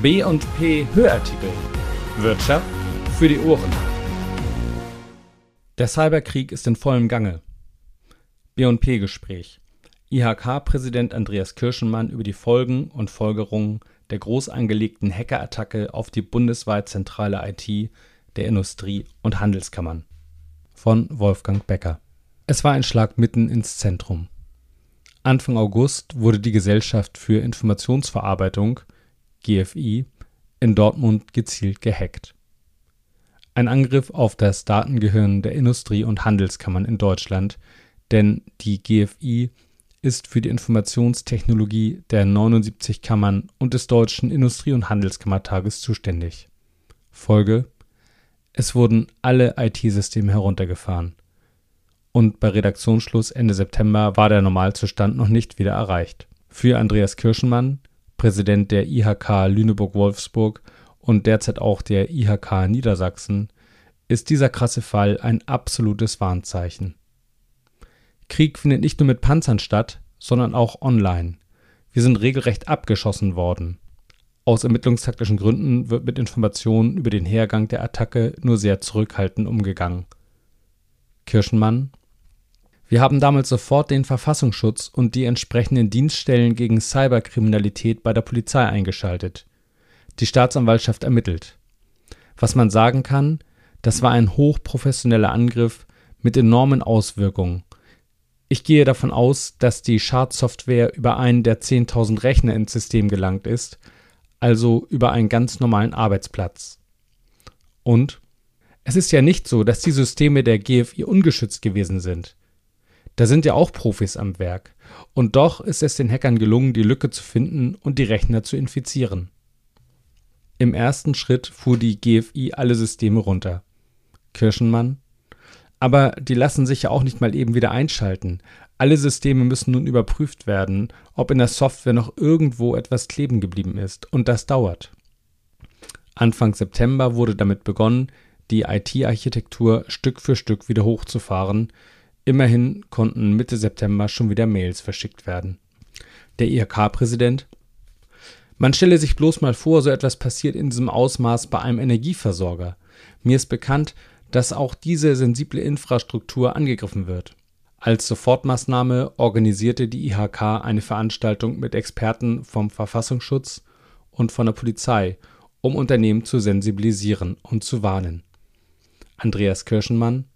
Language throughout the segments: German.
B&P Hörartikel. Wirtschaft für die Ohren. Der Cyberkrieg ist in vollem Gange. B&P Gespräch. IHK-Präsident Andreas Kirschenmann über die Folgen und Folgerungen der groß angelegten Hackerattacke auf die bundesweit zentrale IT der Industrie- und Handelskammern. Von Wolfgang Becker. Es war ein Schlag mitten ins Zentrum. Anfang August wurde die Gesellschaft für Informationsverarbeitung GFI in Dortmund gezielt gehackt. Ein Angriff auf das Datengehirn der Industrie- und Handelskammern in Deutschland, denn die GFI ist für die Informationstechnologie der 79 Kammern und des Deutschen Industrie- und Handelskammertages zuständig. Folge: Es wurden alle IT-Systeme heruntergefahren. Und bei Redaktionsschluss Ende September war der Normalzustand noch nicht wieder erreicht. Für Andreas Kirschenmann Präsident der IHK Lüneburg-Wolfsburg und derzeit auch der IHK Niedersachsen, ist dieser krasse Fall ein absolutes Warnzeichen. Krieg findet nicht nur mit Panzern statt, sondern auch online. Wir sind regelrecht abgeschossen worden. Aus ermittlungstaktischen Gründen wird mit Informationen über den Hergang der Attacke nur sehr zurückhaltend umgegangen. Kirschenmann wir haben damals sofort den Verfassungsschutz und die entsprechenden Dienststellen gegen Cyberkriminalität bei der Polizei eingeschaltet. Die Staatsanwaltschaft ermittelt. Was man sagen kann, das war ein hochprofessioneller Angriff mit enormen Auswirkungen. Ich gehe davon aus, dass die Schadsoftware über einen der 10.000 Rechner ins System gelangt ist, also über einen ganz normalen Arbeitsplatz. Und es ist ja nicht so, dass die Systeme der GFI ungeschützt gewesen sind. Da sind ja auch Profis am Werk. Und doch ist es den Hackern gelungen, die Lücke zu finden und die Rechner zu infizieren. Im ersten Schritt fuhr die GFI alle Systeme runter. Kirschenmann. Aber die lassen sich ja auch nicht mal eben wieder einschalten. Alle Systeme müssen nun überprüft werden, ob in der Software noch irgendwo etwas kleben geblieben ist. Und das dauert. Anfang September wurde damit begonnen, die IT-Architektur Stück für Stück wieder hochzufahren, Immerhin konnten Mitte September schon wieder Mails verschickt werden. Der IHK-Präsident Man stelle sich bloß mal vor, so etwas passiert in diesem Ausmaß bei einem Energieversorger. Mir ist bekannt, dass auch diese sensible Infrastruktur angegriffen wird. Als Sofortmaßnahme organisierte die IHK eine Veranstaltung mit Experten vom Verfassungsschutz und von der Polizei, um Unternehmen zu sensibilisieren und zu warnen. Andreas Kirschenmann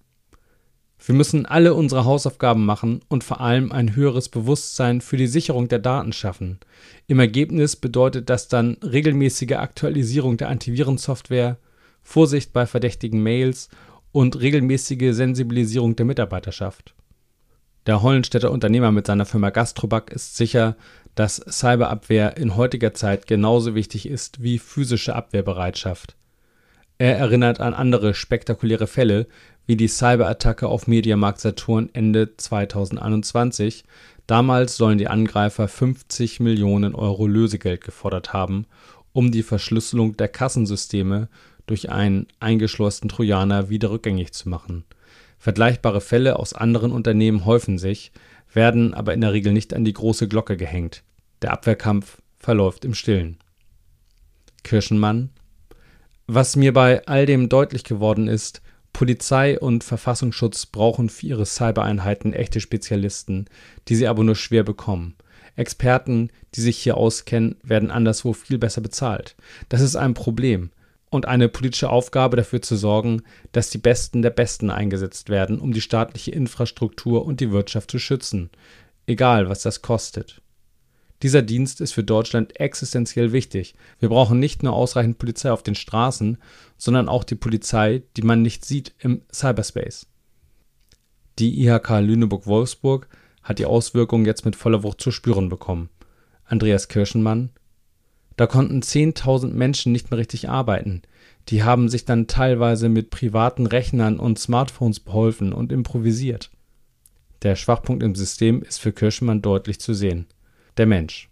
wir müssen alle unsere Hausaufgaben machen und vor allem ein höheres Bewusstsein für die Sicherung der Daten schaffen. Im Ergebnis bedeutet das dann regelmäßige Aktualisierung der Antivirensoftware, Vorsicht bei verdächtigen Mails und regelmäßige Sensibilisierung der Mitarbeiterschaft. Der Hollenstädter Unternehmer mit seiner Firma Gastroback ist sicher, dass Cyberabwehr in heutiger Zeit genauso wichtig ist wie physische Abwehrbereitschaft. Er erinnert an andere spektakuläre Fälle, wie die Cyberattacke auf Mediamarkt Saturn Ende 2021. Damals sollen die Angreifer 50 Millionen Euro Lösegeld gefordert haben, um die Verschlüsselung der Kassensysteme durch einen eingeschlossenen Trojaner wieder rückgängig zu machen. Vergleichbare Fälle aus anderen Unternehmen häufen sich, werden aber in der Regel nicht an die große Glocke gehängt. Der Abwehrkampf verläuft im Stillen. Kirschenmann Was mir bei all dem deutlich geworden ist, Polizei und Verfassungsschutz brauchen für ihre Cybereinheiten echte Spezialisten, die sie aber nur schwer bekommen. Experten, die sich hier auskennen, werden anderswo viel besser bezahlt. Das ist ein Problem und eine politische Aufgabe dafür zu sorgen, dass die Besten der Besten eingesetzt werden, um die staatliche Infrastruktur und die Wirtschaft zu schützen, egal was das kostet. Dieser Dienst ist für Deutschland existenziell wichtig. Wir brauchen nicht nur ausreichend Polizei auf den Straßen, sondern auch die Polizei, die man nicht sieht im Cyberspace. Die IHK Lüneburg-Wolfsburg hat die Auswirkungen jetzt mit voller Wucht zu spüren bekommen. Andreas Kirschenmann Da konnten 10.000 Menschen nicht mehr richtig arbeiten. Die haben sich dann teilweise mit privaten Rechnern und Smartphones beholfen und improvisiert. Der Schwachpunkt im System ist für Kirschenmann deutlich zu sehen der Mensch.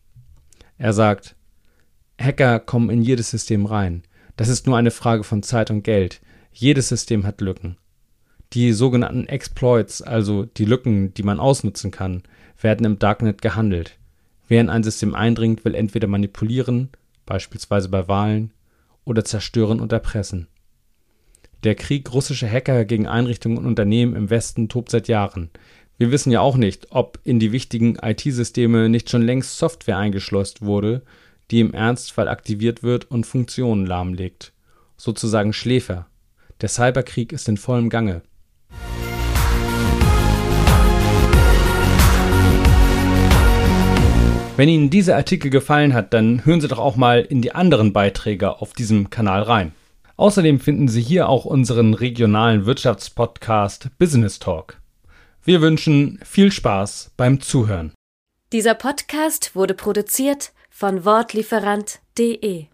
Er sagt, Hacker kommen in jedes System rein. Das ist nur eine Frage von Zeit und Geld. Jedes System hat Lücken. Die sogenannten Exploits, also die Lücken, die man ausnutzen kann, werden im Darknet gehandelt. Wer in ein System eindringt, will entweder manipulieren, beispielsweise bei Wahlen, oder zerstören und erpressen. Der Krieg russischer Hacker gegen Einrichtungen und Unternehmen im Westen tobt seit Jahren. Wir wissen ja auch nicht, ob in die wichtigen IT-Systeme nicht schon längst Software eingeschleust wurde, die im Ernstfall aktiviert wird und Funktionen lahmlegt. Sozusagen Schläfer. Der Cyberkrieg ist in vollem Gange. Wenn Ihnen dieser Artikel gefallen hat, dann hören Sie doch auch mal in die anderen Beiträge auf diesem Kanal rein. Außerdem finden Sie hier auch unseren regionalen Wirtschaftspodcast Business Talk. Wir wünschen viel Spaß beim Zuhören. Dieser Podcast wurde produziert von Wortlieferant.de